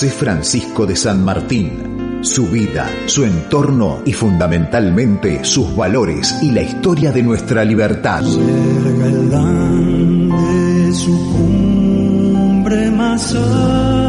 José Francisco de San Martín. Su vida, su entorno y fundamentalmente sus valores y la historia de nuestra libertad. su cumbre más alta,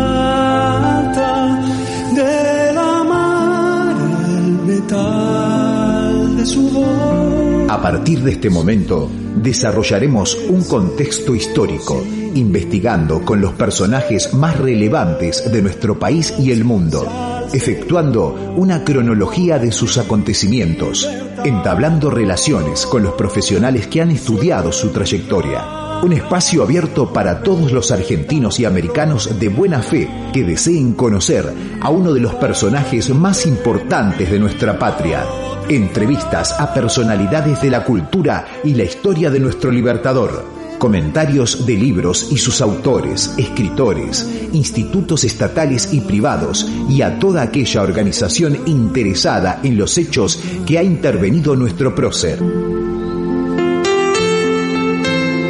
de la mar el metal de su voz. A partir de este momento, desarrollaremos un contexto histórico, investigando con los personajes más relevantes de nuestro país y el mundo, efectuando una cronología de sus acontecimientos, entablando relaciones con los profesionales que han estudiado su trayectoria. Un espacio abierto para todos los argentinos y americanos de buena fe que deseen conocer a uno de los personajes más importantes de nuestra patria entrevistas a personalidades de la cultura y la historia de nuestro libertador, comentarios de libros y sus autores, escritores, institutos estatales y privados y a toda aquella organización interesada en los hechos que ha intervenido nuestro prócer.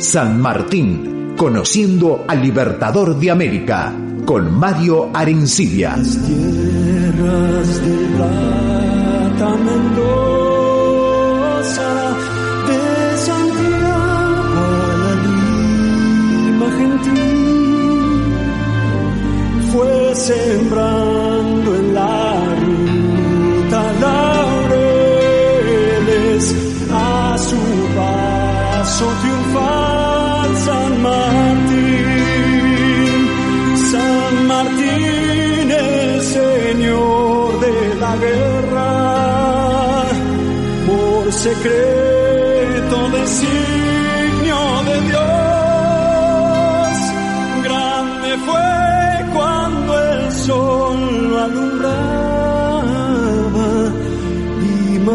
San Martín, conociendo al Libertador de América, con Mario Arencibia. Mendoza, sembrando en la ruta laureles. A su paso triunfal San Martín, San Martín el Señor de la guerra secreto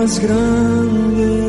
y más grande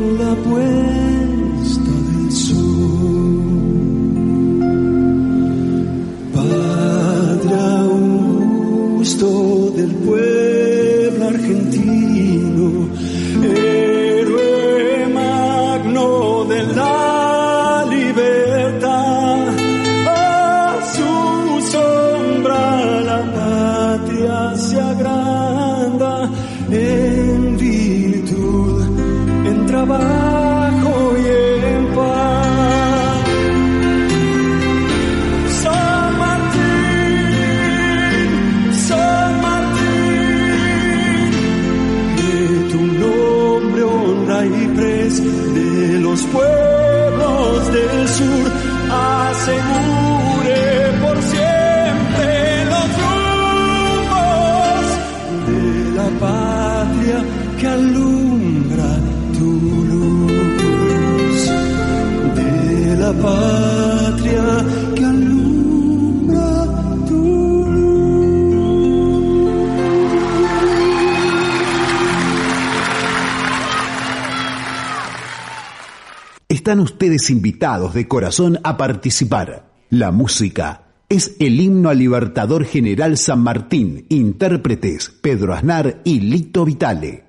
Están ustedes invitados de corazón a participar. La música es el himno al Libertador General San Martín, intérpretes Pedro Aznar y Lito Vitale.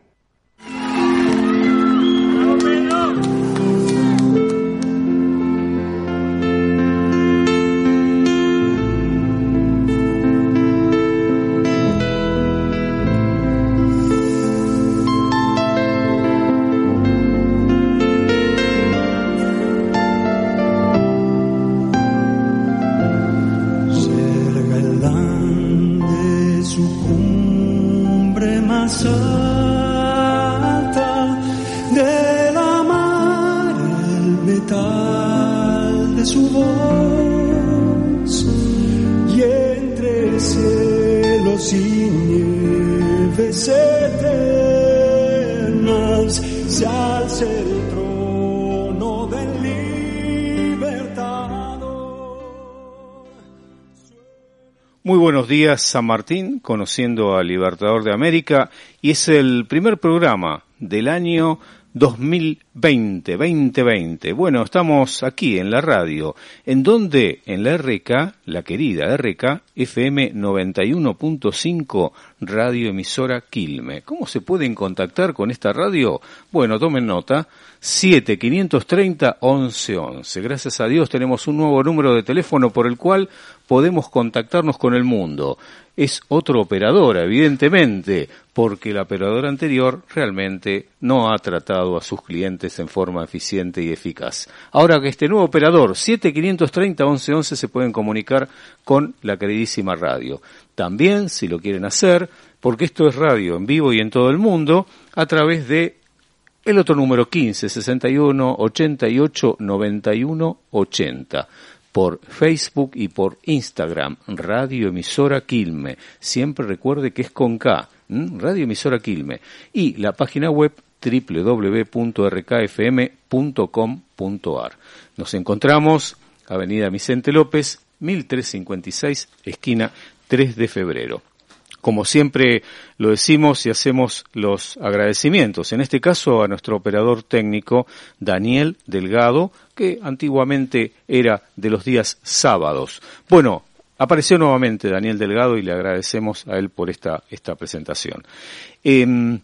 Cumbre más alta, de la mar el metal de su voz, y entre cielos y nieves eternas se alza Muy buenos días, San Martín, conociendo al Libertador de América, y es el primer programa del año 2020, 2020. Bueno, estamos aquí en la radio, en donde en la RK, la querida RK, FM 91.5, radio emisora Quilme. ¿Cómo se pueden contactar con esta radio? Bueno, tomen nota, 7530 1111. Gracias a Dios tenemos un nuevo número de teléfono por el cual podemos contactarnos con el mundo. Es otro operador, evidentemente, porque el operador anterior realmente no ha tratado a sus clientes en forma eficiente y eficaz. Ahora que este nuevo operador, 7530-1111, se pueden comunicar con la queridísima radio. También, si lo quieren hacer, porque esto es radio en vivo y en todo el mundo, a través de el otro número 15 61 88 91 80 por Facebook y por Instagram, Radio Emisora Quilme. Siempre recuerde que es con K, Radio Emisora Quilme. Y la página web www.rkfm.com.ar. Nos encontramos, Avenida Vicente López, 1356, esquina 3 de febrero. Como siempre lo decimos y hacemos los agradecimientos, en este caso a nuestro operador técnico Daniel Delgado, que antiguamente era de los días sábados. Bueno, apareció nuevamente Daniel Delgado y le agradecemos a él por esta, esta presentación. Em,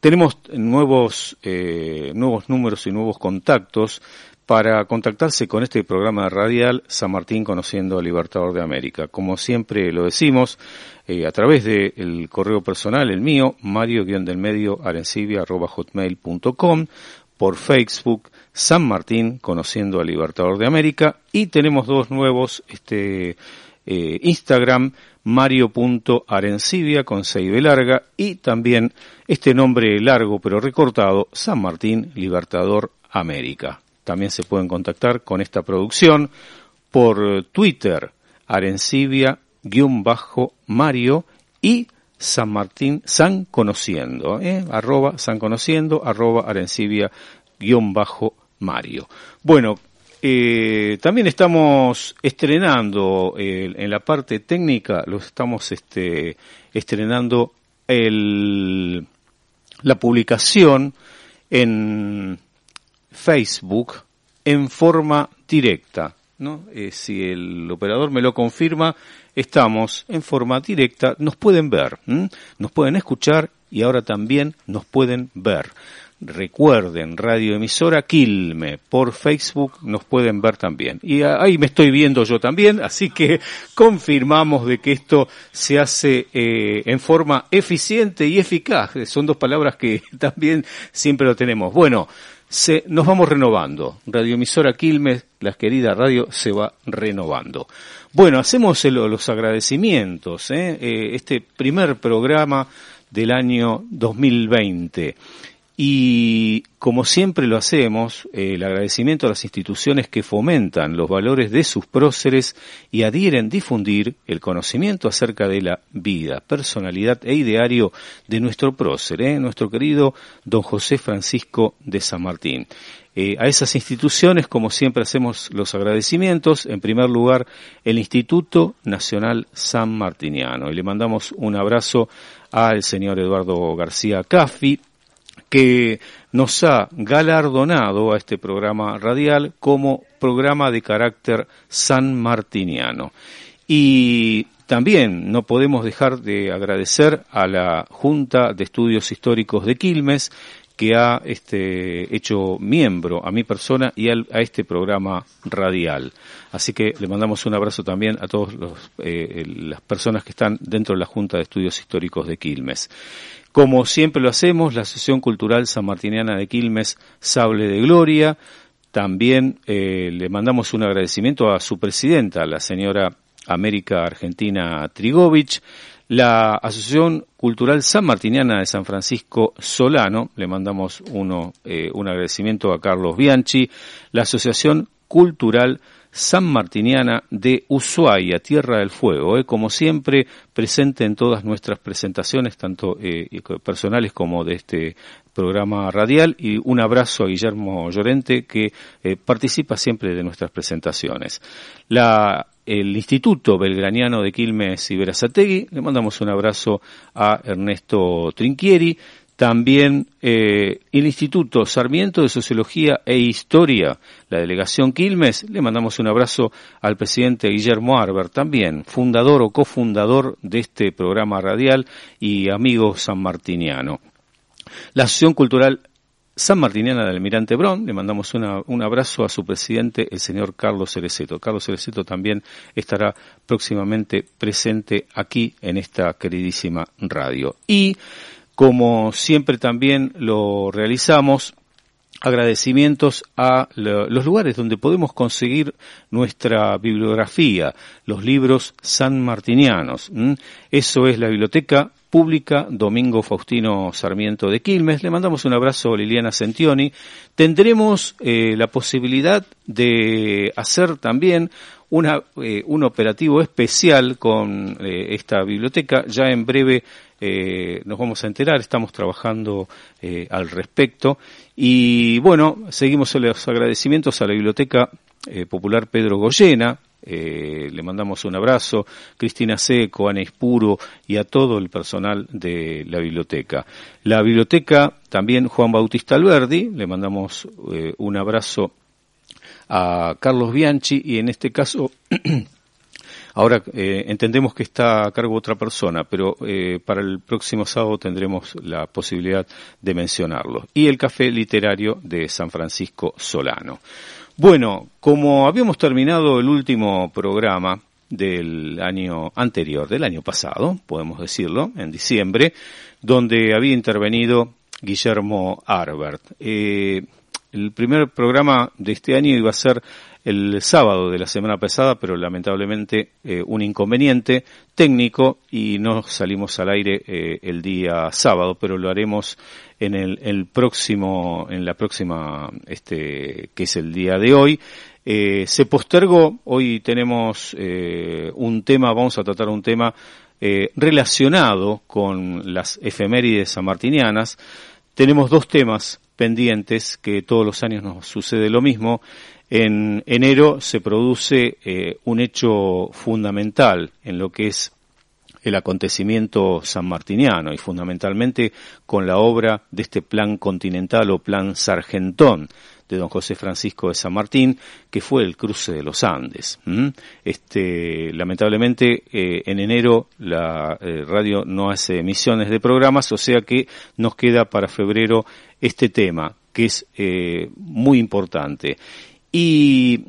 tenemos nuevos, eh, nuevos números y nuevos contactos para contactarse con este programa radial San Martín Conociendo al Libertador de América. Como siempre lo decimos, eh, a través del correo personal, el mío, mario-del medio hotmail.com, por Facebook, San Martín Conociendo al Libertador de América, y tenemos dos nuevos, este, eh, Instagram, mario.arencibia con B larga, y también este nombre largo pero recortado, San Martín Libertador América. También se pueden contactar con esta producción por Twitter, Arencibia-Mario y San Martín, San Conociendo, ¿eh? arroba San Conociendo, arroba Arencibia-Mario. Bueno, eh, también estamos estrenando eh, en la parte técnica, lo estamos este, estrenando el, la publicación en Facebook en forma directa. ¿no? Eh, si el operador me lo confirma, estamos en forma directa, nos pueden ver, nos pueden escuchar y ahora también nos pueden ver. Recuerden, radioemisora Quilme, por Facebook nos pueden ver también. Y ahí me estoy viendo yo también, así que confirmamos de que esto se hace eh, en forma eficiente y eficaz. Son dos palabras que también siempre lo tenemos. Bueno, se, nos vamos renovando. Radioemisora Quilmes, la querida radio, se va renovando. Bueno, hacemos los agradecimientos, ¿eh? ¿eh? este primer programa del año 2020. Y como siempre lo hacemos, el agradecimiento a las instituciones que fomentan los valores de sus próceres y adhieren difundir el conocimiento acerca de la vida, personalidad e ideario de nuestro prócer, ¿eh? nuestro querido don José Francisco de San Martín. Eh, a esas instituciones, como siempre hacemos los agradecimientos, en primer lugar el Instituto Nacional San Martiniano. Y le mandamos un abrazo al señor Eduardo García Caffi, que nos ha galardonado a este programa radial como programa de carácter sanmartiniano. Y también no podemos dejar de agradecer a la Junta de Estudios Históricos de Quilmes, que ha este, hecho miembro a mi persona y a este programa radial. Así que le mandamos un abrazo también a todas eh, las personas que están dentro de la Junta de Estudios Históricos de Quilmes. Como siempre lo hacemos, la Asociación Cultural Sanmartiniana de Quilmes, Sable de Gloria, también eh, le mandamos un agradecimiento a su presidenta, la señora América Argentina Trigovich, la Asociación Cultural Sanmartiniana de San Francisco Solano, le mandamos uno, eh, un agradecimiento a Carlos Bianchi, la Asociación Cultural Sanmartiniana de Ushuaia, Tierra del Fuego, eh, como siempre presente en todas nuestras presentaciones, tanto eh, personales como de este programa radial, y un abrazo a Guillermo Llorente, que eh, participa siempre de nuestras presentaciones. La el Instituto Belgraniano de Quilmes y Verazategui. Le mandamos un abrazo a Ernesto Trinquieri. También eh, el Instituto Sarmiento de Sociología e Historia, la delegación Quilmes, le mandamos un abrazo al presidente Guillermo Arber, también fundador o cofundador de este programa radial y amigo sanmartiniano. La Asociación Cultural San Martiniana del Almirante Bron. Le mandamos un abrazo a su presidente, el señor Carlos Cereceto. Carlos Cereceto también estará próximamente presente aquí en esta queridísima radio. Y como siempre también lo realizamos, agradecimientos a los lugares donde podemos conseguir nuestra bibliografía, los libros sanmartinianos. Eso es la biblioteca pública Domingo Faustino Sarmiento de Quilmes. Le mandamos un abrazo a Liliana Sentioni. Tendremos eh, la posibilidad de hacer también una, eh, un operativo especial con eh, esta biblioteca. Ya en breve nos vamos a enterar, estamos trabajando al respecto. Y bueno, seguimos los agradecimientos a la Biblioteca Popular Pedro Goyena, eh, le mandamos un abrazo, Cristina Seco, Ana Ispuro y a todo el personal de la biblioteca. La biblioteca también Juan Bautista Alberdi, le mandamos eh, un abrazo a Carlos Bianchi y en este caso Ahora eh, entendemos que está a cargo otra persona, pero para el próximo sábado tendremos la posibilidad de mencionarlo. Y el Café Literario de San Francisco Solano. Bueno, como habíamos terminado el último programa del año anterior, del año pasado, podemos decirlo, en diciembre, donde había intervenido Guillermo Arbert. Eh, el primer programa de este año iba a ser el sábado de la semana pasada, pero lamentablemente eh, un inconveniente técnico y no salimos al aire eh, el día sábado, pero lo haremos en el, próximo, en la próxima, este, que es el día de hoy. Eh, se postergó, hoy tenemos un tema, vamos a tratar un tema relacionado con las efemérides sanmartinianas. Tenemos dos temas pendientes que todos los años nos sucede lo mismo. En enero se produce eh, un hecho fundamental en lo que es el acontecimiento sanmartiniano y fundamentalmente con la obra de este plan continental o plan sargentón de don José Francisco de San Martín, que fue el cruce de los Andes. Este, lamentablemente, eh, en enero la eh, radio no hace emisiones de programas, o sea que nos queda para febrero este tema, que es muy importante. Y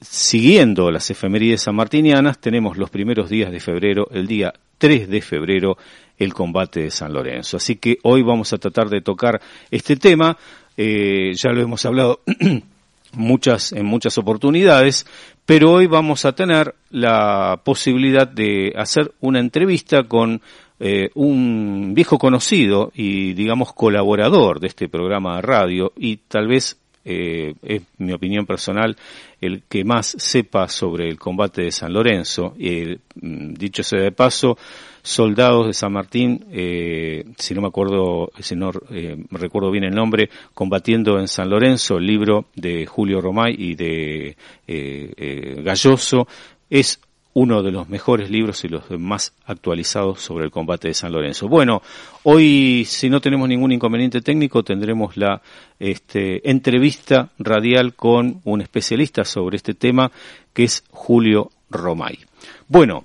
siguiendo las efemérides sanmartinianas, tenemos los primeros días de febrero, el día 3 de febrero, el combate de San Lorenzo. Así que hoy vamos a tratar de tocar este tema, eh, ya lo hemos hablado muchas, en muchas oportunidades, pero hoy vamos a tener la posibilidad de hacer una entrevista con eh, un viejo conocido y digamos colaborador de este programa de radio y tal vez eh, es mi opinión personal, el que más sepa sobre el combate de San Lorenzo. Eh, dicho sea de paso, soldados de San Martín, eh, si no me acuerdo, si no eh, recuerdo bien el nombre, combatiendo en San Lorenzo, el libro de Julio Romay y de eh, Galloso, es uno de los mejores libros y los más actualizados sobre el combate de San Lorenzo. Bueno, hoy, si no tenemos ningún inconveniente técnico, tendremos la este, entrevista radial con un especialista sobre este tema, que es Julio Romay. Bueno,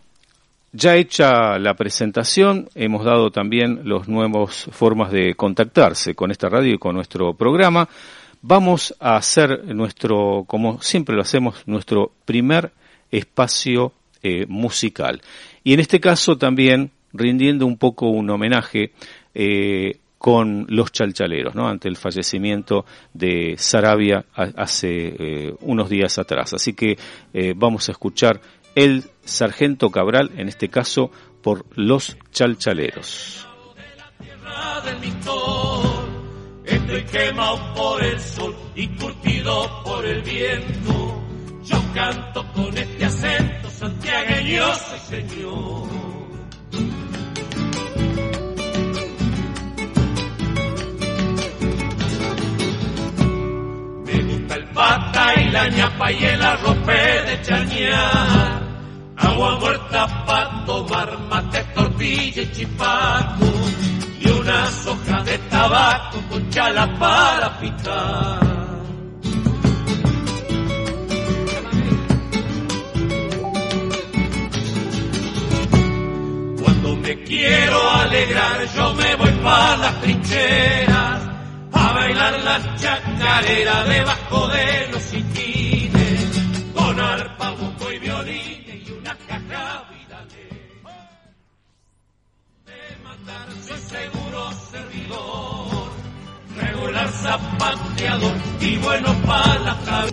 ya hecha la presentación, hemos dado también los nuevos formas de contactarse con esta radio y con nuestro programa. Vamos a hacer nuestro, como siempre lo hacemos, nuestro primer espacio eh, musical. Y en este caso también rindiendo un poco un homenaje eh, con los chalchaleros, ¿no? Ante el fallecimiento de Sarabia hace eh, unos días atrás. Así que vamos a escuchar el Sargento Cabral, en este caso por los chalchaleros. Estoy quemado por el sol y curtido por el viento. Yo canto con este acento santiagueño, soy señor. Me gusta el pata y la ñapa y el arrope de chañar. Agua muerta para tomar mate, tortilla y chipaco. Y una hojas de tabaco con chala para picar. me quiero alegrar, yo me voy para las trincheras a bailar sonar la chacarera debajo de los sitines, soy seguro servidor, regular zapateador y bueno para la.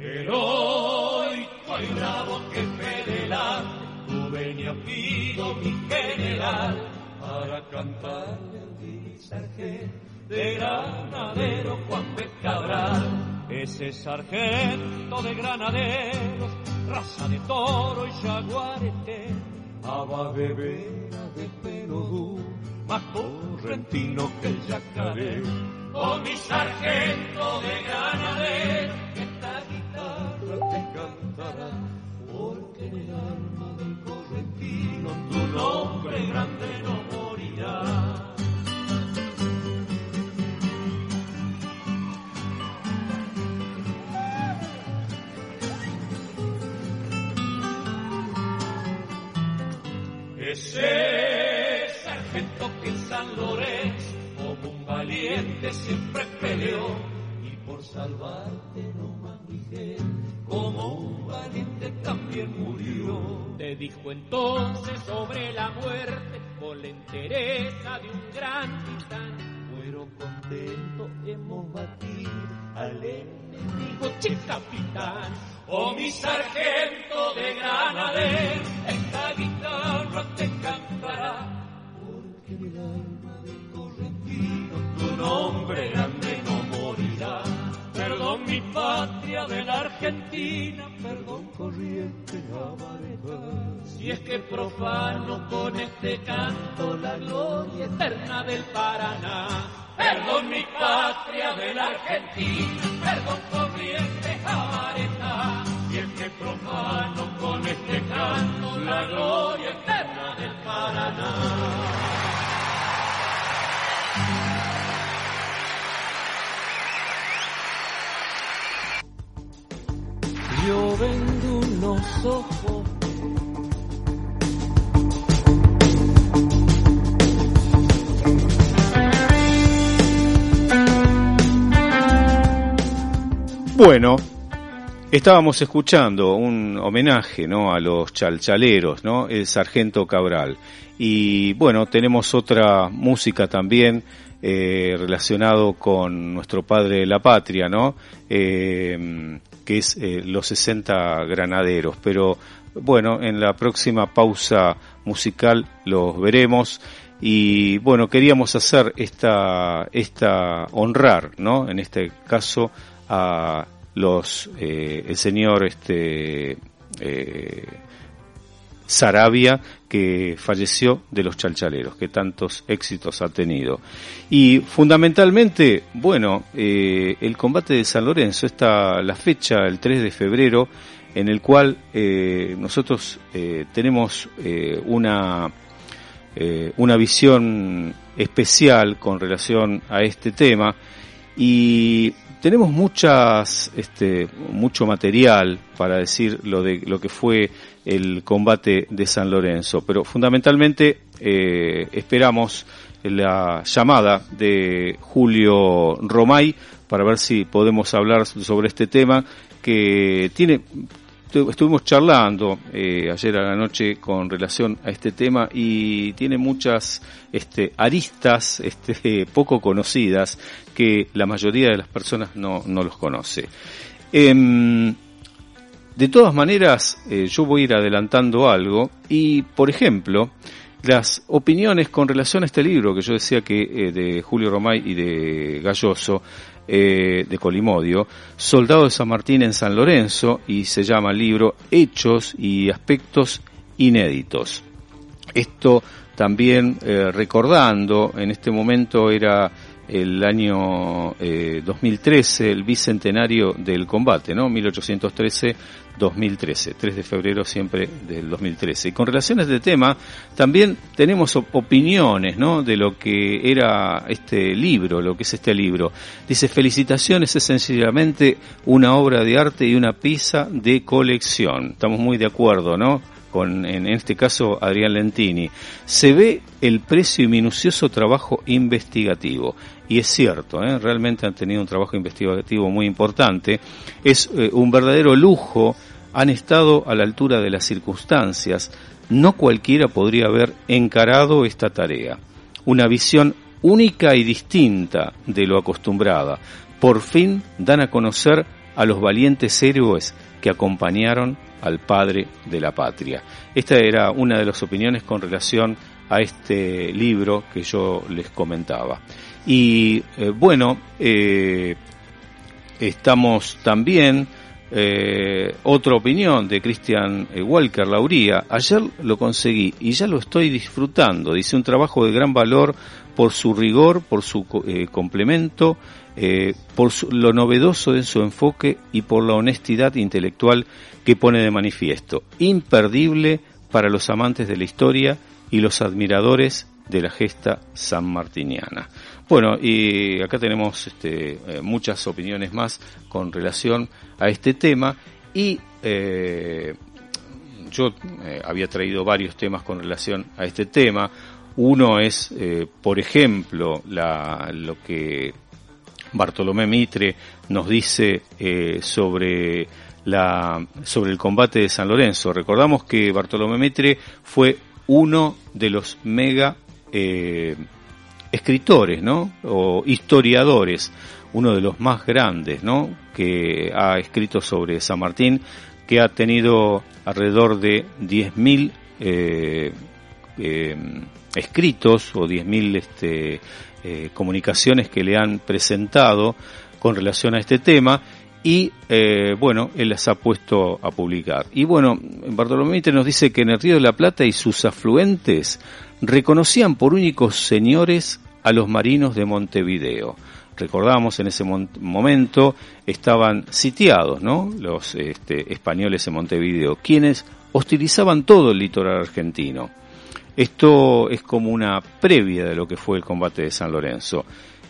Heroico y bravo jefe de la tu pido mi general para cantarle al sargento de granadero Juan B. Cabral. Ese sargento de granaderos, raza de toro y jaguarete, abadevera de pelo duro, más correntino que el yacaré. Salvarte no Miguel, como un valiente también murió. Te dijo entonces sobre la muerte con la entereza de un gran titán. Fueron contentos, hemos batido al enemigo, che capitán. Oh mi sargento de granadero, esta guitarra te cantará, porque el alma del correntino tu nombre grande mi patria de la Argentina, perdón corriente amarga. Si es que profano con este canto la gloria eterna del Paraná. Perdón mi patria de la Argentina, perdón corriente amarga. Si es que profano con este canto la gloria eterna del Paraná. Yo vendo unos ojos Bueno, estábamos escuchando un homenaje, ¿no? A los chalchaleros, ¿no? El sargento Cabral. Y bueno, tenemos otra música también eh, relacionado con nuestro padre de la patria, ¿no? Eh, que es eh, los 60 granaderos. Pero bueno, en la próxima pausa musical los veremos. Y bueno, queríamos hacer esta, esta honrar, ¿no? En este caso a los, eh, el señor este, eh, Sarabia, que falleció de los chalchaleros, que tantos éxitos ha tenido. Y fundamentalmente, bueno, eh, el combate de San Lorenzo, está la fecha, el 3 de febrero, en el cual eh, nosotros eh, tenemos una, una visión especial con relación a este tema y tenemos muchas, este, mucho material para decir lo de lo que fue el combate de San Lorenzo, pero fundamentalmente eh, esperamos la llamada de Julio Romay para ver si podemos hablar sobre este tema que tiene estuvimos charlando eh, ayer a la noche con relación a este tema y tiene muchas este, aristas este, poco conocidas que la mayoría de las personas no, no los conoce. Em, de todas maneras, eh, yo voy a ir adelantando algo y, por ejemplo, las opiniones con relación a este libro que yo decía que eh, de Julio Romay y de Galloso, eh, de Colimodio, Soldado de San Martín en San Lorenzo, y se llama el libro Hechos y Aspectos Inéditos. Esto también eh, recordando, en este momento era el año 2013, el bicentenario del combate, ¿no? 1813 2013, 3 de febrero siempre del 2013. Y con relación a este tema, también tenemos opiniones, ¿no? De lo que era este libro, lo que es este libro. Dice, felicitaciones es sencillamente una obra de arte y una pieza de colección. Estamos muy de acuerdo, ¿no? Con, en este caso, Adrián Lentini. Se ve el precio y minucioso trabajo investigativo y es cierto, ¿eh? realmente han tenido un trabajo investigativo muy importante. Es eh, un verdadero lujo han estado a la altura de las circunstancias, no cualquiera podría haber encarado esta tarea. Una visión única y distinta de lo acostumbrada. Por fin dan a conocer a los valientes héroes que acompañaron al padre de la patria. Esta era una de las opiniones con relación a este libro que yo les comentaba. Y eh, bueno, eh, estamos también eh, otra opinión de Christian Walker Lauría. Ayer lo conseguí y ya lo estoy disfrutando. Dice un trabajo de gran valor por su rigor, por su complemento, por lo novedoso de su enfoque y por la honestidad intelectual que pone de manifiesto. Imperdible para los amantes de la historia y los admiradores de la gesta sanmartiniana. Bueno, y acá tenemos este, eh, muchas opiniones más con relación a este tema y eh, yo eh, había traído varios temas con relación a este tema. Uno es, por ejemplo, la, lo que Bartolomé Mitre nos dice sobre la, sobre el combate de San Lorenzo. Recordamos que Bartolomé Mitre fue uno de los mega eh, escritores, ¿no? O historiadores, uno de los más grandes, ¿no? Que ha escrito sobre San Martín, que ha tenido alrededor de 10.000 eh, eh, escritos o 10.000 este, eh, comunicaciones que le han presentado con relación a este tema y eh, bueno, él las ha puesto a publicar. Y bueno, Bartolomé nos dice que en el Río de la Plata y sus afluentes reconocían por únicos señores a los marinos de Montevideo. Recordamos en ese momento estaban sitiados, ¿no? Los este, españoles en Montevideo, quienes hostilizaban todo el litoral argentino. Esto es como una previa de lo que fue el combate de San Lorenzo.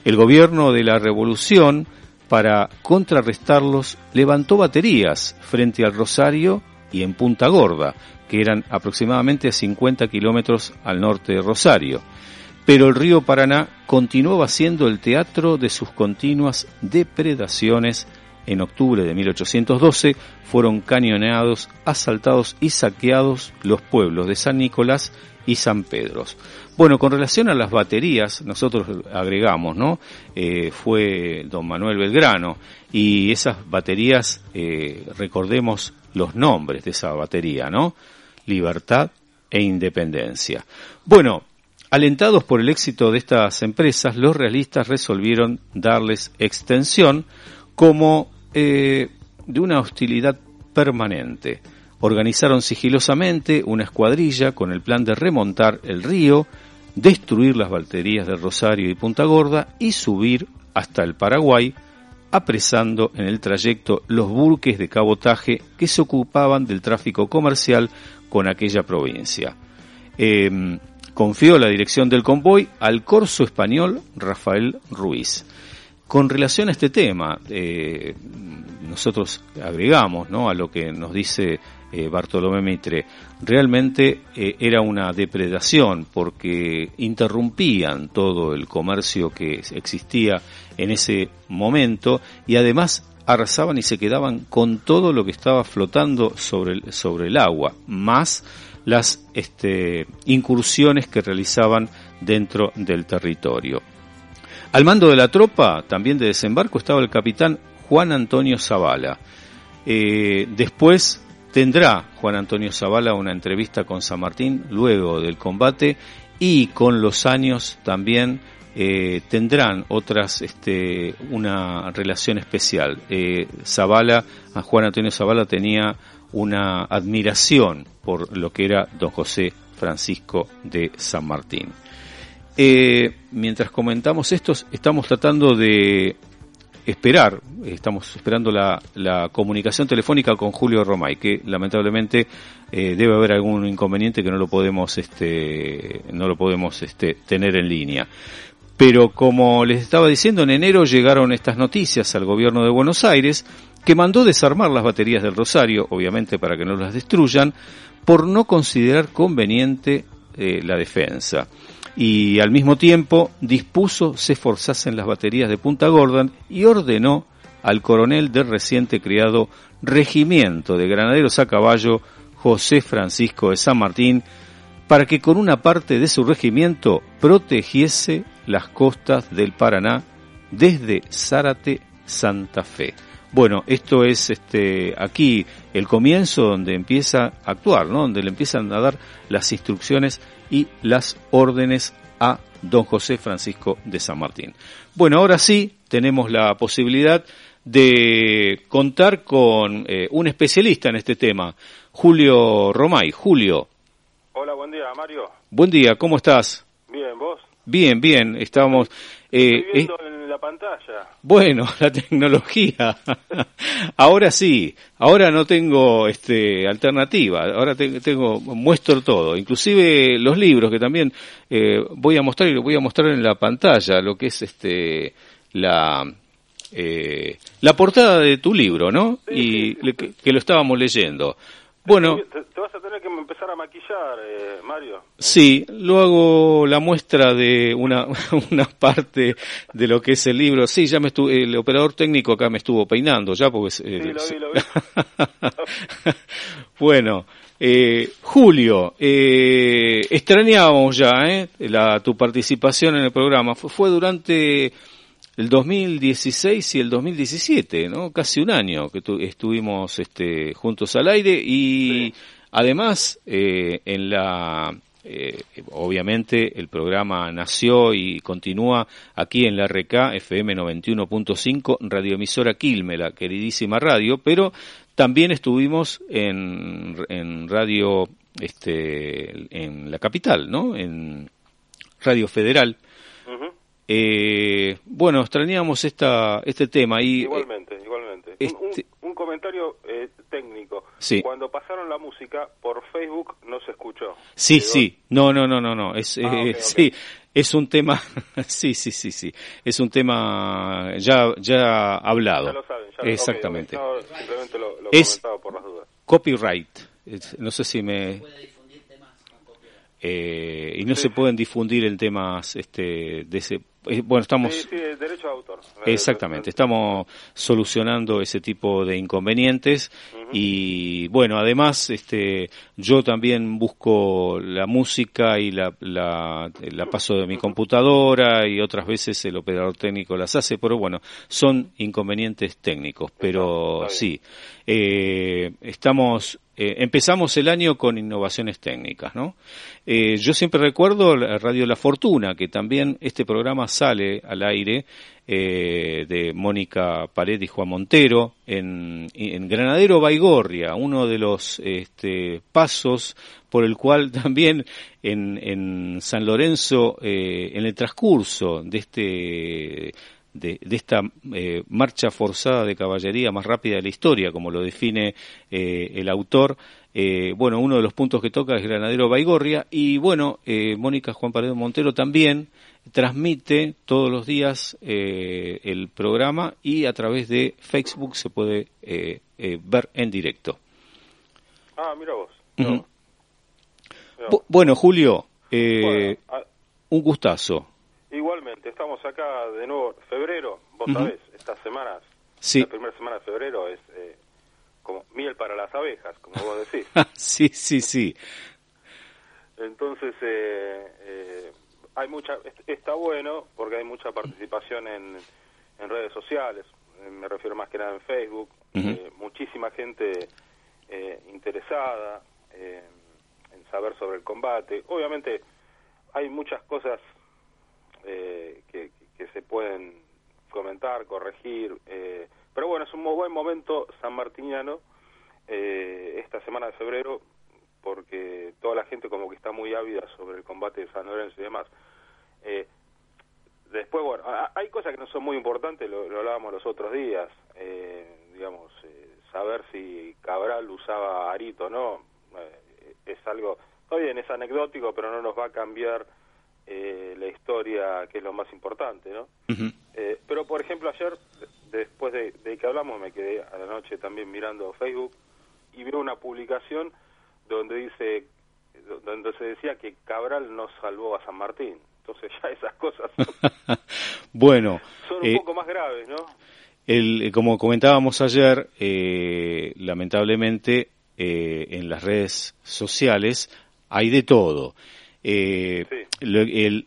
El gobierno de la revolución, para contrarrestarlos, levantó baterías frente al Rosario y en Punta Gorda, que eran aproximadamente a 50 kilómetros al norte de Rosario. Pero el río Paraná continuaba siendo el teatro de sus continuas depredaciones. En octubre de 1812 fueron cañoneados, asaltados y saqueados los pueblos de San Nicolás y San Pedro. Bueno, con relación a las baterías, nosotros agregamos, ¿no? Eh, fue don Manuel Belgrano y esas baterías, eh, recordemos los nombres de esa batería, ¿no? Libertad e independencia. Bueno, alentados por el éxito de estas empresas, los realistas resolvieron darles extensión como eh, de una hostilidad permanente. Organizaron sigilosamente una escuadrilla con el plan de remontar el río, destruir las baterías de Rosario y Punta Gorda y subir hasta el Paraguay, apresando en el trayecto los buques de cabotaje que se ocupaban del tráfico comercial con aquella provincia. Em, confió la dirección del convoy al corso español Rafael Ruiz. Con relación a este tema, eh, nosotros agregamos ¿no? a lo que nos dice eh, Bartolomé Mitre, realmente eh, era una depredación porque interrumpían todo el comercio que existía en ese momento y además arrasaban y se quedaban con todo lo que estaba flotando sobre el, sobre el agua, más las este, incursiones que realizaban dentro del territorio. Al mando de la tropa, también de desembarco, estaba el capitán Juan Antonio Zavala. Eh, después tendrá Juan Antonio Zavala una entrevista con San Martín luego del combate y con los años también eh, tendrán otras, este, una relación especial. Eh, Zavala, Juan Antonio Zavala tenía una admiración por lo que era don José Francisco de San Martín. eh, mientras comentamos esto, estamos tratando de esperar, estamos esperando la, comunicación telefónica con Julio Romay, que lamentablemente debe haber algún inconveniente que no lo podemos, este, no lo podemos este, tener en línea. Pero como les estaba diciendo, en enero llegaron estas noticias al gobierno de Buenos Aires, que mandó desarmar las baterías del Rosario, obviamente para que no las destruyan, por no considerar conveniente eh, la defensa. Y al mismo tiempo dispuso se forzasen las baterías de Punta Gordon y ordenó al coronel del reciente criado Regimiento de Granaderos a Caballo, José Francisco de San Martín, para que con una parte de su regimiento protegiese las costas del Paraná desde Zárate, Santa Fe. Bueno, esto es este aquí el comienzo donde empieza a actuar, ¿no? Donde le empiezan a dar las instrucciones y las órdenes a don José Francisco de San Martín. Bueno, ahora sí tenemos la posibilidad de contar con eh, un especialista en este tema, Julio Romay. Julio. Hola, buen día, Mario. Buen día, ¿cómo estás? Bien. Bien, estamos... Eh, Estoy viendo en la pantalla. Bueno, la tecnología. ahora sí, ahora no tengo este alternativa. Ahora tengo muestro todo, inclusive los libros que también eh, voy a mostrar y lo voy a mostrar en la pantalla, lo que es este la eh, la portada de tu libro, ¿no? y que, lo estábamos leyendo. Bueno. Te, vas a tener que empezar a maquillar, eh, Mario. Sí, lo hago la muestra de una, una parte de lo que es el libro. Sí, ya me estuvo, el operador técnico acá me estuvo peinando ya porque... Eh, sí, lo vi, lo vi. bueno, eh, Julio, eh, extrañábamos ya eh, la, tu participación en el programa. fue durante el 2016 y el 2017, ¿no? Casi un año que estuvimos este, juntos al aire y además eh, en la eh, obviamente el programa nació y continúa aquí en la RK FM 91.5 radioemisora Quilme, la queridísima radio, pero también estuvimos en, en radio este en la capital, ¿no? En Radio Federal. Eh, bueno, extrañamos esta, este tema. Y, igualmente, igualmente. Este un, comentario eh, técnico. Sí. Cuando pasaron la música por Facebook no se escuchó. Sí, sí. No, no, no, no, no. Es, ah, eh, sí, es un tema. sí, sí, sí, sí. Es un tema ya, ya hablado. Ya lo saben, ya Exactamente. simplemente lo, lo es por las dudas. Copyright. No sé si me eh, y no se pueden difundir en temas este, de ese eh, bueno, estamos... Sí, derecho de autor. Exactamente, estamos solucionando ese tipo de inconvenientes y bueno, además este, yo también busco la música y la, la, la, paso de mi computadora y otras veces el operador técnico las hace, pero bueno, son inconvenientes técnicos, pero sí, eh, estamos eh, empezamos el año con innovaciones técnicas, ¿no? Eh, yo siempre recuerdo Radio La Fortuna, que también este programa sale al aire eh, de Mónica Pared y Juan Montero en, Granadero Baigorria, uno de los este, pasos por el cual también en San Lorenzo, en el transcurso de este de, esta eh, marcha forzada de caballería más rápida de la historia, como lo define eh, el autor. Eh, bueno, uno de los puntos que toca es Granadero Baigorria y bueno, Mónica Juan Paredo Montero también transmite todos los días el programa y a través de Facebook se puede ver en directo. Ah, mira vos. Bueno, Julio, un gustazo. Igualmente, estamos acá de nuevo, febrero, vos sabés, estas semanas, sí. la primera semana de febrero es eh, como miel para las abejas, como vos decís. sí, sí, sí. Entonces, eh, eh, hay mucha, está bueno porque hay mucha participación en, en redes sociales, me refiero más que nada en Facebook, muchísima gente interesada en saber sobre el combate. Obviamente, hay muchas cosas eh, que, se pueden comentar, corregir. Eh, pero bueno, es un muy buen momento sanmartiniano eh, esta semana de febrero porque toda la gente como que está muy ávida sobre el combate de San Lorenzo y demás. Eh, después, bueno, hay cosas que no son muy importantes, lo, hablábamos los otros días, eh, digamos, eh, saber si Cabral usaba arito o no, es algo, está bien, es anecdótico, pero no nos va a cambiar la historia, que es lo más importante, ¿no? pero, por ejemplo, ayer, después de, de que hablamos, me quedé a la noche también mirando Facebook y veo una publicación donde dice donde se decía que Cabral no salvó a San Martín. Entonces ya esas cosas son, bueno, son un eh, poco más graves, ¿no? El, eh, como comentábamos ayer, eh, lamentablemente en las redes sociales hay de todo. Lo,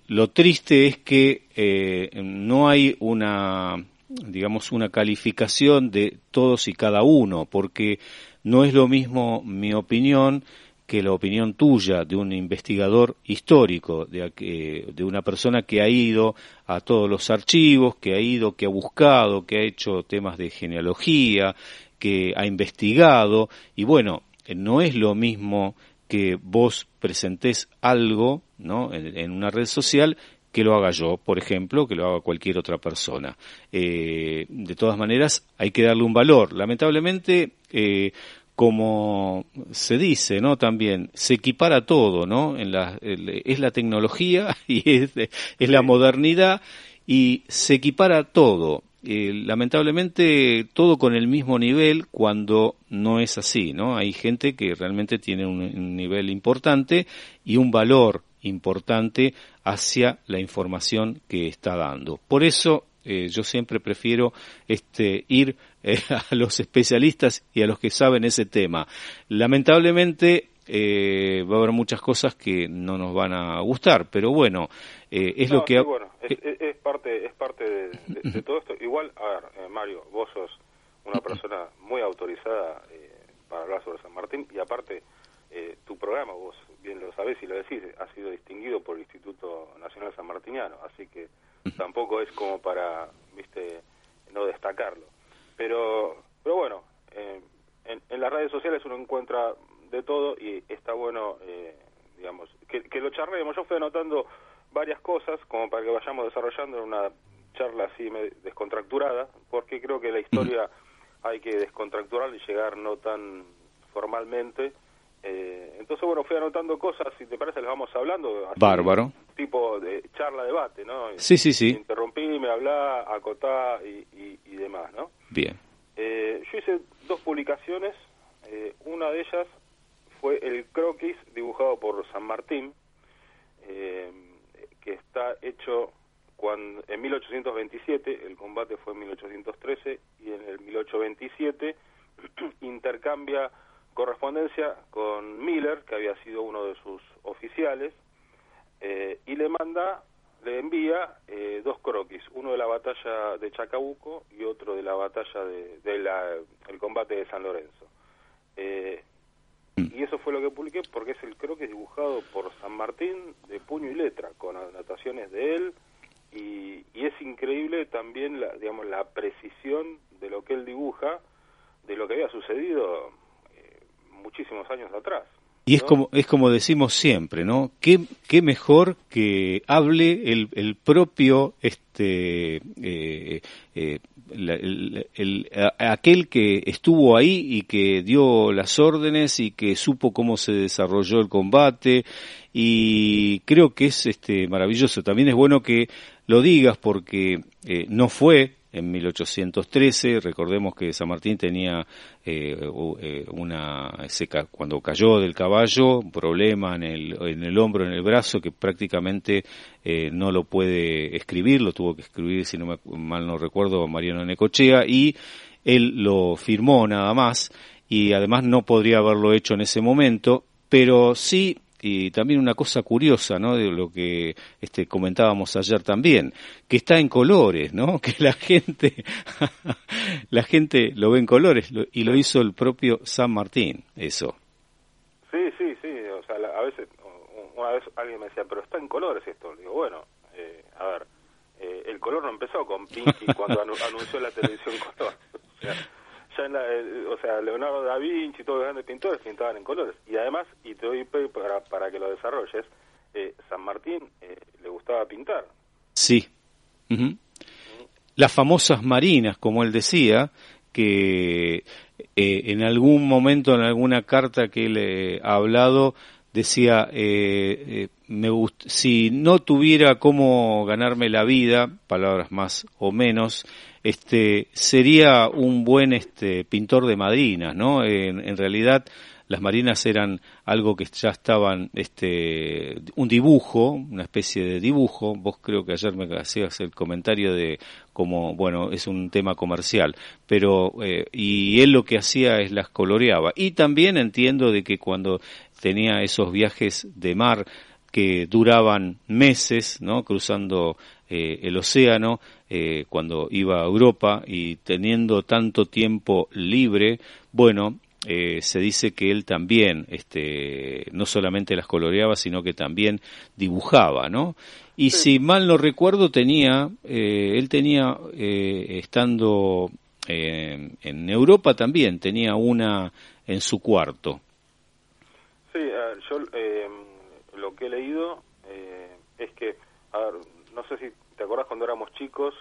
lo, triste es que no hay una, digamos, una calificación de todos y cada uno, porque no es lo mismo mi opinión que la opinión tuya de un investigador histórico, de, de, una persona que ha ido a todos los archivos, que ha ido, que ha buscado, que ha hecho temas de genealogía, que ha investigado, y bueno, no es lo mismo que vos presentes algo ¿no? en, una red social que lo haga yo, por ejemplo, que lo haga cualquier otra persona. Eh, de todas maneras, hay que darle un valor. Lamentablemente, eh, como se dice, ¿no? También se equipara todo, ¿no? En la, es la tecnología y es, es la modernidad y se equipara todo. Eh, lamentablemente todo con el mismo nivel cuando no es así, ¿no? Hay gente que realmente tiene un nivel importante y un valor importante hacia la información que está dando. Por eso eh, yo siempre prefiero este, ir eh, a los especialistas y a los que saben ese tema. Lamentablemente eh, va a haber muchas cosas que no nos van a gustar, pero bueno, es lo que... bueno, es, parte, es parte de, todo esto. Igual, a ver, Mario, vos sos una persona muy autorizada para hablar sobre San Martín y aparte tu programa, vos bien lo sabés y lo decís, ha sido distinguido por el Instituto Nacional San Martiniano, así que tampoco es como para, viste, no destacarlo. Pero, pero bueno, eh, en, las redes sociales uno encuentra de todo y está bueno, eh, digamos, que, que, lo charlemos. Yo fui anotando varias cosas como para que vayamos desarrollando una charla así descontracturada, porque creo que la historia hay que descontracturar y llegar no tan formalmente eh, entonces, bueno, fui anotando cosas, si te parece, les vamos hablando. Bárbaro. Tipo de charla-debate, ¿no? Sí, sí, sí. Interrumpí, me hablá, acotá y, y, demás, ¿no? Bien. Eh, yo hice dos publicaciones. Eh, una de ellas fue el croquis dibujado por San Martín, que está hecho cuando, en 1827, el combate fue en 1813, y en el 1827 intercambia correspondencia con Miller, que había sido uno de sus oficiales, eh, y le manda, le envía eh, dos croquis, uno de la batalla de Chacabuco y otro de la batalla de, el combate de San Lorenzo. Eh, y eso fue lo que publiqué porque es el croquis dibujado por San Martín de puño y letra, con anotaciones de él, y, es increíble también la, digamos, la precisión de lo que él dibuja, de lo que había sucedido muchísimos años atrás. Y es como es como decimos siempre, ¿no? ¿Qué, qué mejor que hable el, el propio este eh, eh, el, aquel que estuvo ahí y que dio las órdenes y que supo cómo se desarrolló el combate y creo que es este maravilloso. También es bueno que lo digas porque eh, no fue en 1813. Recordemos que San Martín tenía eh, eh, una cuando cayó del caballo, un problema en el, en el hombro, en el brazo, que prácticamente eh, no lo puede escribir, lo tuvo que escribir, si no me, mal no recuerdo, Mariano Necochea, y él lo firmó nada más, y además no podría haberlo hecho en ese momento, pero sí y también una cosa curiosa, ¿no? De lo que este, comentábamos ayer también, que está en colores, ¿no? Que la gente, la gente lo ve en colores y lo hizo el propio San Martín, eso. Sí, sí, sí, o sea, a veces, una vez alguien me decía, pero está en colores esto, digo, bueno, eh, a ver, eh, el color no empezó con Pinky cuando anunció la televisión color, o sea, ya en la, eh, o sea, Leonardo da Vinci y todos los grandes pintores pintaban en colores. Y además, y te doy para, para que lo desarrolles, eh, San Martín eh, le gustaba pintar. Sí. Las famosas marinas, como él decía, que eh, en algún momento, en alguna carta que él eh, ha hablado, decía, eh, me si no tuviera cómo ganarme la vida, palabras más o menos, este, sería un buen este, pintor de marinas, ¿no? en realidad, las marinas eran algo que ya estaban, este, un dibujo, una especie de dibujo. Vos creo que ayer me hacías el comentario de como, bueno, es un tema comercial, pero, eh, y él lo que hacía es las coloreaba. Y también entiendo de que cuando tenía esos viajes de mar que duraban meses, ¿no? Cruzando eh, el océano, eh, cuando iba a Europa y teniendo tanto tiempo libre, bueno, eh, se dice que él también, este, no solamente las coloreaba, sino que también dibujaba, ¿no? Y si mal no recuerdo, tenía, eh, él tenía, eh, estando en Europa también, tenía una en su cuarto. Sí, yo lo que he leído es que, a ver, no sé si te acordás cuando éramos chicos,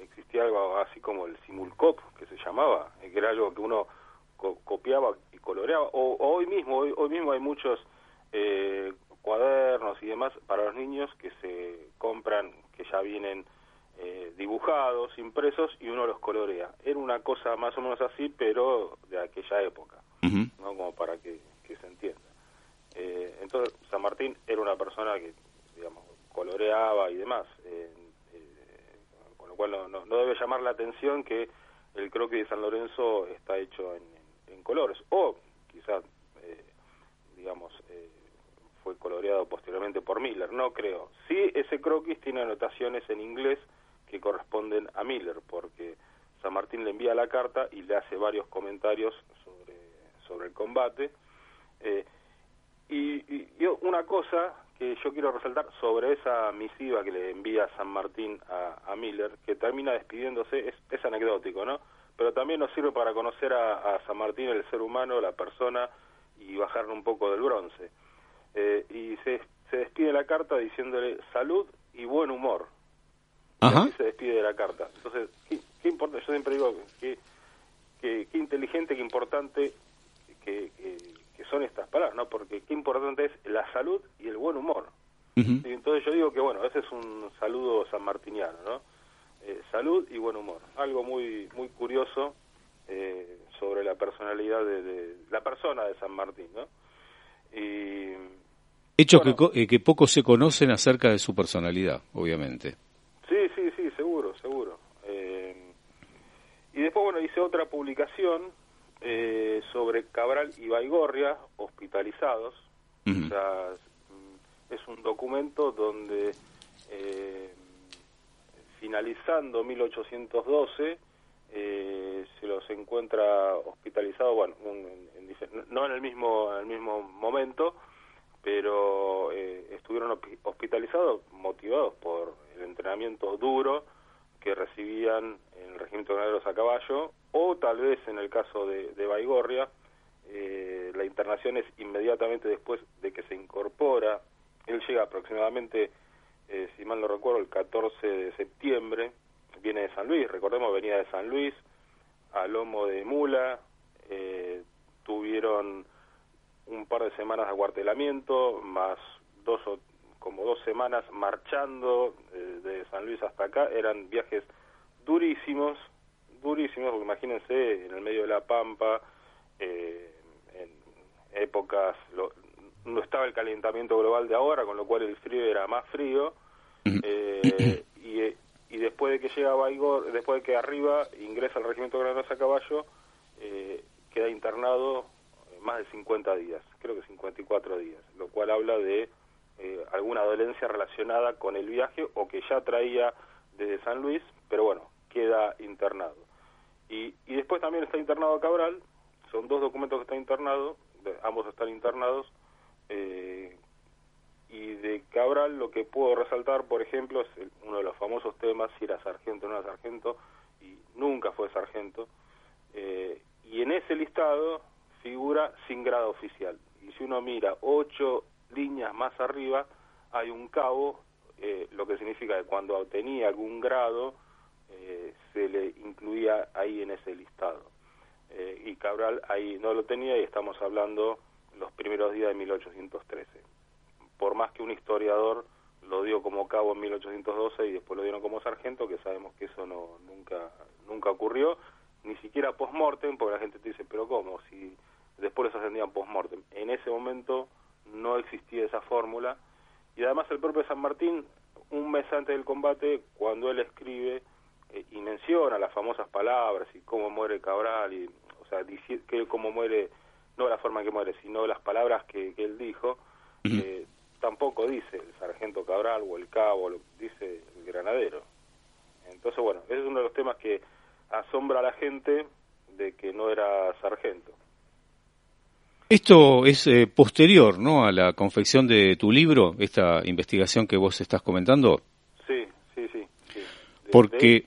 existía algo así como el simulcop, que se llamaba, que era algo que uno copiaba y coloreaba. O, hoy mismo, hoy, mismo hay muchos eh, cuadernos y demás para los niños que se compran, que ya vienen eh, dibujados, impresos y uno los colorea. Era una cosa más o menos así, pero de aquella época, ¿no? Como para que, se entienda. Eh, entonces, San Martín era una persona que, digamos, coloreaba y demás. con lo cual no, no, debe llamar la atención que el croquis de San Lorenzo está hecho en, colores, o quizás, eh, digamos, eh, fue coloreado posteriormente por Miller, no creo. Sí, ese croquis tiene anotaciones en inglés que corresponden a Miller, porque San Martín le envía la carta y le hace varios comentarios sobre, sobre el combate. Eh, y, una cosa que yo quiero resaltar sobre esa misiva que le envía San Martín a, Miller, que termina despidiéndose, es, es anecdótico, ¿no? pero también nos sirve para conocer a, San Martín, el ser humano, la persona, y bajarle un poco del bronce. Eh, y se, se despide la carta diciéndole salud y buen humor. Ajá. Y se despide de la carta. Entonces, ¿qué, qué importa? Yo siempre digo que, que, inteligente, qué importante que, que, son estas palabras, ¿no? Porque qué importante es la salud y el buen humor. y entonces yo digo que, bueno, ese es un saludo sanmartiniano, ¿no? Eh, salud y buen humor. Algo muy muy curioso eh, sobre la personalidad de, la persona de San Martín, ¿no? Y, Hechos que, eh, que pocos se conocen acerca de su personalidad, obviamente. Sí, sí, sí, seguro, seguro. y después, bueno, hice otra publicación sobre Cabral y Baigorria, hospitalizados. O sea, es un documento donde eh, finalizando 1812 eh, se los encuentra hospitalizados, bueno, no en el mismo en el mismo momento, pero eh, estuvieron hospitalizados motivados por el entrenamiento duro que recibían en el regimiento de granaderos a caballo, o tal vez en el caso de, de Baigorria, eh, la internación es inmediatamente después de que se incorpora, él llega aproximadamente eh, si mal no recuerdo, el 14 de septiembre, viene de San Luis, recordemos, venía de San Luis, a lomo de mula, eh, tuvieron un par de semanas de acuartelamiento, más dos o como dos semanas marchando eh, de San Luis hasta acá, eran viajes durísimos, durísimos, porque imagínense, en el medio de la Pampa, en épocas, no estaba el calentamiento global de ahora, con lo cual el frío era más frío. Eh, y, y, después de que llega Baigor, después de que arriba ingresa al regimiento de a caballo, eh, queda internado más de 50 días, creo que 54 días, lo cual habla de eh, alguna dolencia relacionada con el viaje o que ya traía desde San Luis, pero bueno, queda internado. Y, y después también está internado Cabral, son dos documentos que están internados, ambos están internados, eh, y de Cabral lo que puedo resaltar, por ejemplo, es uno de los famosos temas, si era sargento o no era sargento, y nunca fue sargento. Eh, y en ese listado figura sin grado oficial. Y si uno mira ocho líneas más arriba, hay un cabo eh, lo que significa que cuando tenía algún grado se le incluía ahí en ese listado. y Cabral ahí no lo tenía y estamos hablando los primeros días de 1813. Por más que un historiador lo dio como cabo en 1812 y después lo dieron como sargento, que sabemos que eso no nunca nunca ocurrió, ni siquiera post-mortem, porque la gente te dice, pero ¿cómo? Si después los ascendían post-mortem. En ese momento no existía esa fórmula y además el propio San Martín, un mes antes del combate, cuando él escribe eh, y menciona las famosas palabras y cómo muere Cabral, y, o sea, que cómo muere, no la forma en que muere, sino las palabras que, él dijo, eh, tampoco dice el sargento Cabral o el cabo, lo, dice el granadero. Entonces, bueno, ese es uno de los temas que asombra a la gente de que no era sargento. Esto es eh, posterior, ¿no? A la confección de tu libro, esta investigación que vos estás comentando. Sí, sí, sí. Porque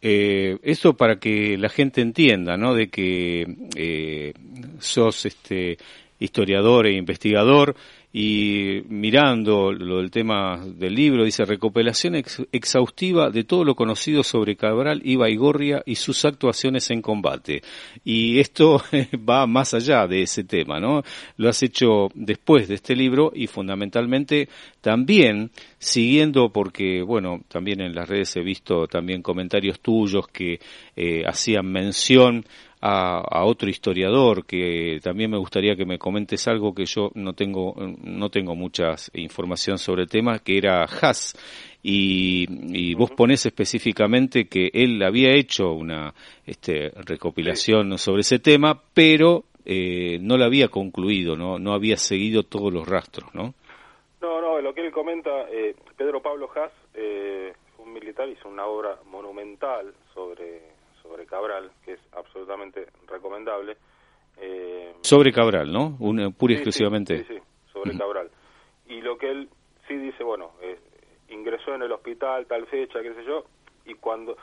eh, eso para que la gente entienda, ¿no? De que eh, sos este historiador e investigador y mirando lo del tema del libro, dice recopilación exhaustiva de todo lo conocido sobre Cabral y Baigorria y sus actuaciones en combate. Y esto va más allá de ese tema, ¿no? Lo has hecho después de este libro y fundamentalmente también siguiendo porque, bueno, también en las redes he visto también comentarios tuyos que eh, hacían mención a, otro historiador que también me gustaría que me comentes algo que yo no tengo no tengo mucha información sobre el tema que era Haas. Y, y vos pones específicamente que él había hecho una este, recopilación sobre ese tema pero eh, no la había concluido no no había seguido todos los rastros no no no lo que él comenta eh, Pedro Pablo Haas eh, un militar hizo una obra monumental sobre sobre Cabral, que es absolutamente recomendable. Eh, sobre Cabral, ¿no? Un, pura y exclusivamente. Sí, sí, sobre Cabral. Y lo que él sí dice, bueno, eh, ingresó en el hospital tal fecha, qué sé yo, y cuando...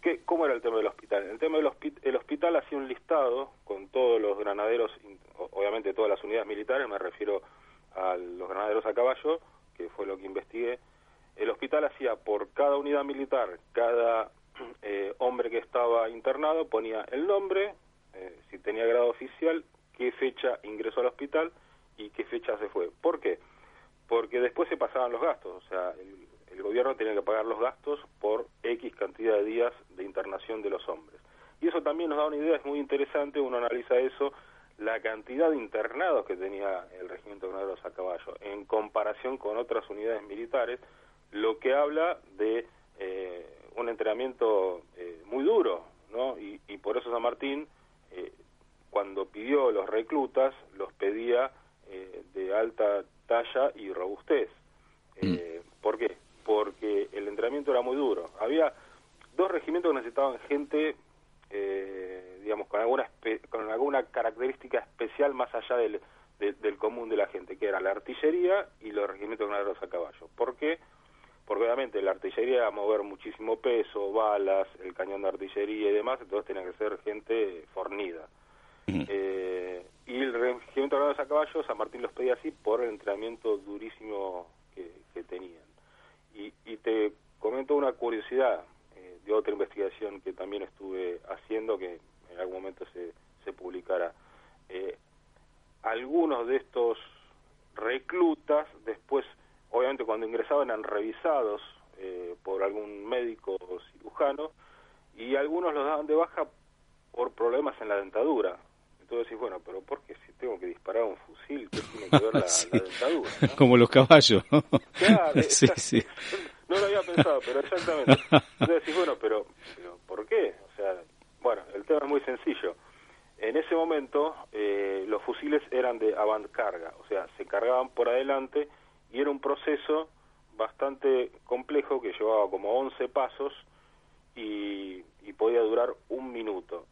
¿qué, ¿Cómo era el tema del hospital? El tema del hospital, el hospital hacía un listado con todos los granaderos, obviamente todas las unidades militares, me refiero a los granaderos a caballo, que fue lo que investigué. El hospital hacía por cada unidad militar, cada eh, hombre que estaba internado ponía el nombre, eh, si tenía grado oficial, qué fecha ingresó al hospital y qué fecha se fue. ¿Por qué? Porque después se pasaban los gastos, o sea, el, gobierno tenía que pagar los gastos por X cantidad de días de internación de los hombres. Y eso también nos da una idea, es muy interesante, uno analiza eso, la cantidad de internados que tenía el regimiento de granaderos a caballo en comparación con otras unidades militares, lo que habla de eh, un entrenamiento eh, muy duro, ¿no? Y, por eso San Martín, eh, cuando pidió los reclutas, los pedía eh, de alta talla y robustez. Mm. ¿Por qué? Porque el entrenamiento era muy duro. Había dos regimientos que necesitaban gente, digamos, con alguna, con alguna característica especial más allá del, del común de la gente, que era la artillería y los regimientos de granaderos a caballo. ¿Por qué? porque obviamente la artillería va a mover muchísimo peso, balas, el cañón de artillería y demás, entonces tenía que ser gente fornida. Eh, y el regimiento de a caballo, San Martín los pedía así por el entrenamiento durísimo que, tenían. Y, te comento una curiosidad eh, de otra investigación que también estuve haciendo, que en algún momento se, se publicará. Eh, algunos de estos reclutas después obviamente cuando ingresaban eran revisados eh, por algún médico o cirujano y algunos los daban de baja por problemas en la dentadura. Entonces decís, bueno, pero ¿por qué si tengo que disparar un fusil? ¿Qué tiene que ver la, dentadura? Como los caballos. Claro, sí, sí. No lo había pensado, pero exactamente. Entonces decís, bueno, pero, pero ¿por qué? O sea, bueno, el tema es muy sencillo. En ese momento eh, los fusiles eran de avant carga, o sea, se cargaban por adelante y era un proceso bastante complejo que llevaba como 11 pasos y, podía durar un minuto.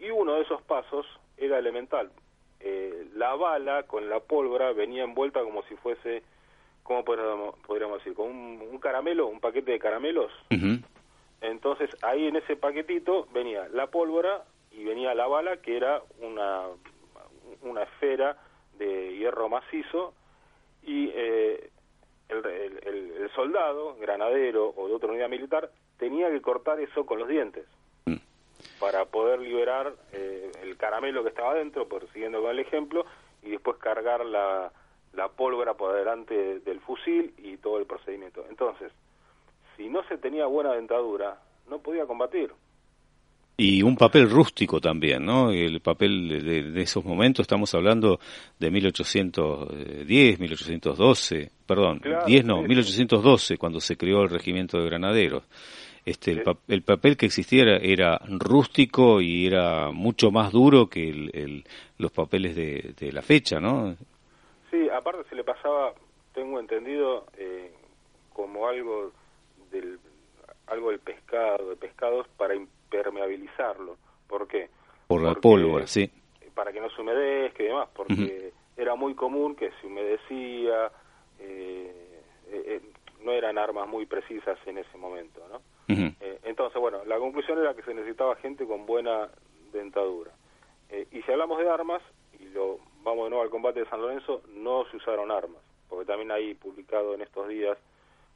Y uno de esos pasos era elemental. Eh, la bala con la pólvora venía envuelta como si fuese, ¿cómo podríamos, podríamos decir? Con un, caramelo, un paquete de caramelos. Entonces ahí en ese paquetito venía la pólvora y venía la bala que era una, una esfera de hierro macizo y eh, el, el, soldado, granadero o de otra unidad militar, tenía que cortar eso con los dientes mm. para poder liberar eh, el caramelo que estaba dentro, por siguiendo con el ejemplo, y después cargar la, la pólvora por delante del fusil y todo el procedimiento. Entonces, si no se tenía buena dentadura, no podía combatir. Y un papel rústico también, ¿no? El papel de, esos momentos, estamos hablando de 1810, 1812, perdón, 10 no, 1812, cuando se creó el regimiento de granaderos. Este, el, papel que existiera era rústico y era mucho más duro que el, los papeles de, la fecha, ¿no? Sí, aparte se le pasaba, tengo entendido, eh, como algo del algo del pescado, de pescados para impermeabilizarlo. ¿Por qué? Por la pólvora, sí. Para que no se humedezca y demás, porque era muy común que se humedecía, eh, eh, eh, no eran armas muy precisas en ese momento, ¿no? entonces, bueno, la conclusión era que se necesitaba gente con buena dentadura. y si hablamos de armas, y lo vamos de nuevo al combate de San Lorenzo, no se usaron armas, porque también hay publicado en estos días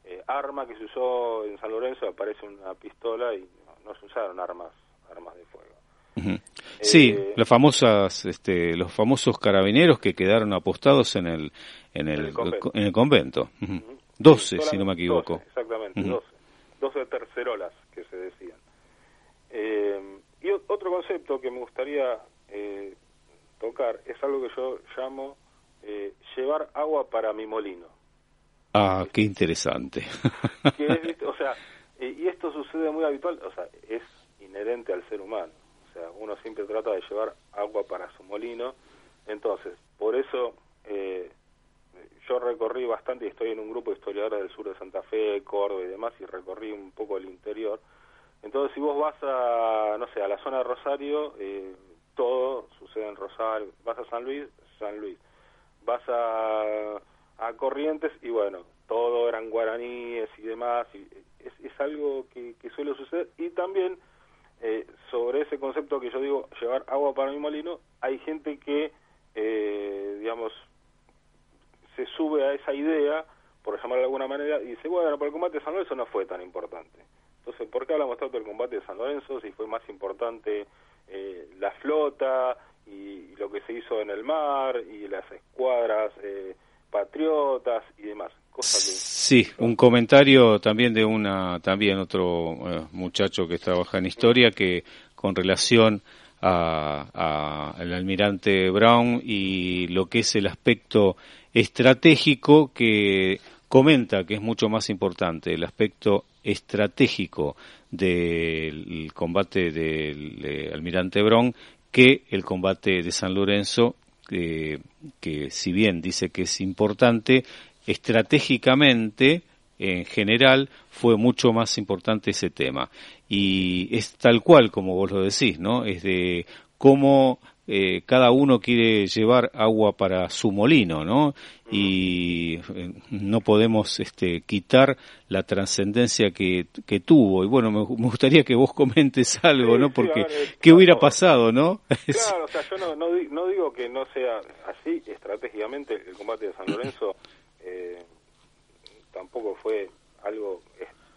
eh, arma que se usó en San Lorenzo, aparece una pistola y no, se usaron armas, armas de fuego. Sí, eh, las famosas, este, los famosos carabineros que quedaron apostados en el, en el, en el convento. 12, si no me equivoco. exactamente, 12. 12 tercerolas que se decían. Eh, y otro concepto que me gustaría tocar es algo que yo llamo llevar agua para mi molino. Ah, qué interesante. o sea, y esto sucede muy habitual, o sea, es inherente al ser humano. O sea, uno siempre trata de llevar agua para su molino. Entonces, por eso eh, yo recorrí bastante y estoy en un grupo de historiadores del sur de Santa Fe, Córdoba y demás, y recorrí un poco el interior. Entonces, si vos vas a, no sé, a la zona de Rosario, eh, todo sucede en Rosario. Vas a San Luis, San Luis. Vas a a Corrientes y bueno, todo eran guaraníes y demás, y es, es algo que, suele suceder y también eh, sobre ese concepto que yo digo, llevar agua para mi molino, hay gente que, eh, digamos, se sube a esa idea, por llamarlo de alguna manera, y dice, bueno, pero el combate de San Lorenzo no fue tan importante. Entonces, ¿por qué hablamos tanto del combate de San Lorenzo si fue más importante eh, la flota y, lo que se hizo en el mar y las escuadras eh, patriotas y demás. Sí, un comentario también de una también otro eh, muchacho que trabaja en historia que con relación a, al almirante Brown y lo que es el aspecto estratégico que comenta que es mucho más importante el aspecto estratégico del combate del almirante Brown que el combate de San Lorenzo que si bien dice que es importante, estratégicamente en general fue mucho más importante ese tema. Y es tal cual como vos lo decís, ¿no? Es de cómo eh, cada uno quiere llevar agua para su molino, ¿no? Y eh, no podemos este, quitar la trascendencia que, que tuvo. Y bueno, me, gustaría que vos comentes algo, ¿no? Porque, ¿qué hubiera pasado, no? Claro, o sea, yo no, no, no, digo que no sea así estratégicamente el combate de San Lorenzo. Eh, tampoco fue algo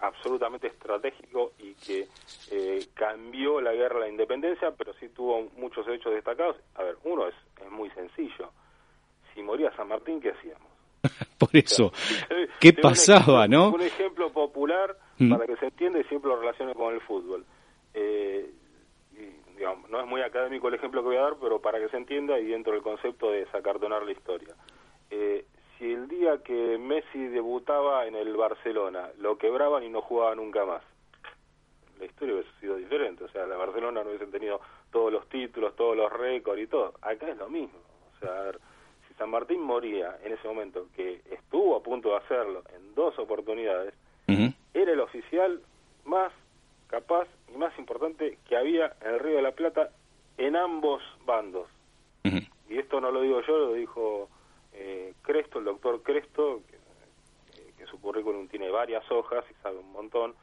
absolutamente estratégico y que eh, cambió la guerra a la independencia, pero sí tuvo muchos hechos destacados. A ver, uno es, es muy sencillo. Si moría San Martín, ¿qué hacíamos? Por eso, ¿qué pasaba, no? Un ejemplo popular mm. para que se entienda y siempre lo relacione con el fútbol. Eh, digamos, no es muy académico el ejemplo que voy a dar, pero para que se entienda y dentro del concepto de sacartonar la historia. Eh, si el día que Messi debutaba en el Barcelona lo quebraban y no jugaba nunca más, la historia hubiese sido diferente. O sea, la Barcelona no hubiesen tenido todos los títulos, todos los récords y todo. Acá es lo mismo. O sea, si San Martín moría en ese momento, que estuvo a punto de hacerlo en dos oportunidades, era el oficial más capaz y más importante que había en el Río de la Plata en ambos bandos. Y esto no lo digo yo, lo dijo eh, Cresto, el doctor Cresto, eh, que, su currículum tiene varias hojas y sabe un montón,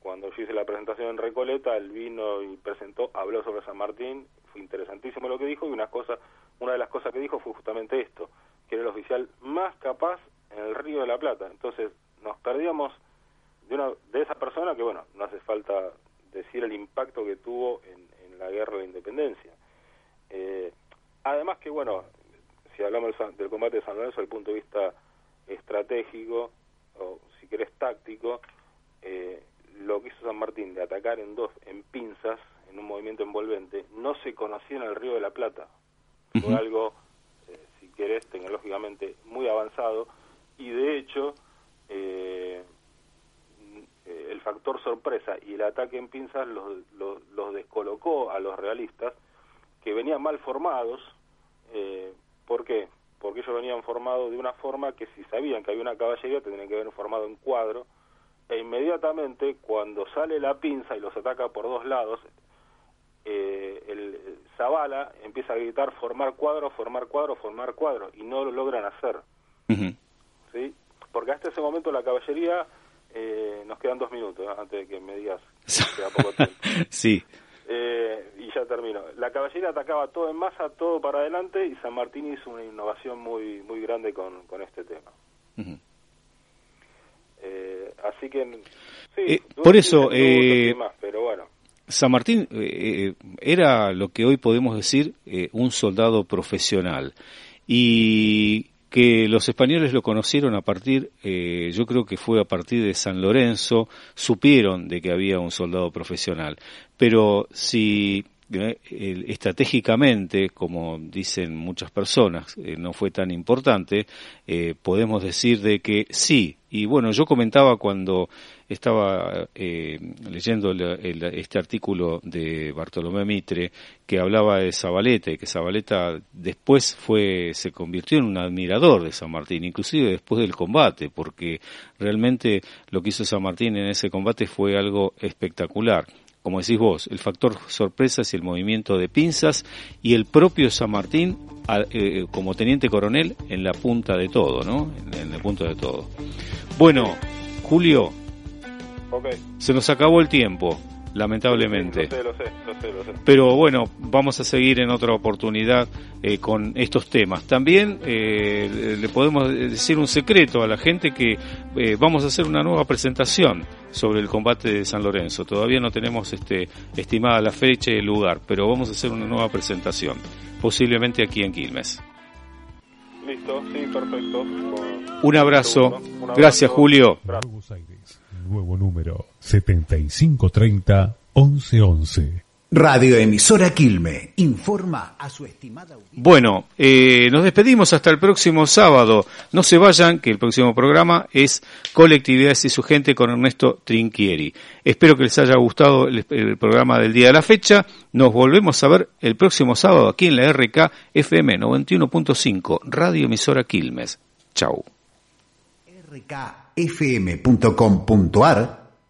cuando yo hice la presentación en Recoleta, él vino y presentó, habló sobre San Martín, fue interesantísimo lo que dijo y una cosa, una de las cosas que dijo fue justamente esto, que era el oficial más capaz en el río de la Plata. Entonces nos perdíamos de, una, de esa persona que, bueno, no hace falta decir el impacto que tuvo en, la guerra de la independencia. Eh, además que, bueno, si hablamos del combate de San Lorenzo desde el punto de vista estratégico, o si querés táctico, eh, lo que hizo San Martín de atacar en dos, en pinzas, en un movimiento envolvente, no se conocía en el Río de la Plata. Fue algo, eh, si querés, tecnológicamente muy avanzado y de hecho eh, el factor sorpresa y el ataque en pinzas los, los, descolocó a los realistas que venían mal formados. Eh, ¿Por qué? Porque ellos venían formados de una forma que si sabían que había una caballería tendrían que haber formado en cuadro e inmediatamente cuando sale la pinza y los ataca por dos lados, eh, el Zavala empieza a gritar formar cuadro, formar cuadro, formar cuadro, y no lo logran hacer. ¿Sí? Porque hasta ese momento la caballería, eh, nos quedan dos minutos ¿eh? antes de que me digas, queda poco tiempo. sí. Eh, y ya termino. La caballería atacaba todo en masa, todo para adelante, y San Martín hizo una innovación muy muy grande con, con este tema. Eh, así que, sí, eh, por eso, eh, pero bueno. San Martín era lo que hoy podemos decir un soldado profesional y que los españoles lo conocieron a partir, yo creo que fue a partir de San Lorenzo, supieron de que había un soldado profesional. Pero si estratégicamente, como dicen muchas personas, eh, no fue tan importante, eh, podemos decir de que sí. Y bueno, yo comentaba cuando estaba eh, leyendo este artículo de Bartolomé Mitre que hablaba de Zabaleta y que Zabaleta después fue se convirtió en un admirador de San Martín, inclusive después del combate, porque realmente lo que hizo San Martín en ese combate fue algo espectacular como decís vos, el factor sorpresa es el movimiento de pinzas y el propio San Martín eh, como teniente coronel en la punta de todo, ¿no? En, el punto de todo. Bueno, Julio, se nos acabó el tiempo lamentablemente. Pero bueno, vamos a seguir en otra oportunidad eh, con estos temas. También eh, le podemos decir un secreto a la gente que eh, vamos a hacer una nueva presentación sobre el combate de San Lorenzo. Todavía no tenemos este, estimada la fecha y el lugar, pero vamos a hacer una nueva presentación, posiblemente aquí en Quilmes. Listo, sí, perfecto. Un abrazo. Gracias, Julio nuevo número 7530 1111. Radioemisora Quilme informa a su estimada audiencia. Bueno, eh, nos despedimos hasta el próximo sábado. No se vayan, que el próximo programa es Colectividades y su gente con Ernesto Trinquieri. Espero que les haya gustado el, el, programa del día de la fecha. Nos volvemos a ver el próximo sábado aquí en la RK FM 91.5, Radioemisora Quilmes. Chau. rkfm.com.ar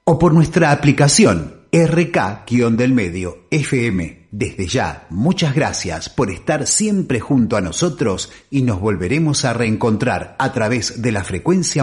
o por nuestra aplicación RK-del medio FM. Desde ya, muchas gracias por estar siempre junto a nosotros y nos volveremos a reencontrar a través de la frecuencia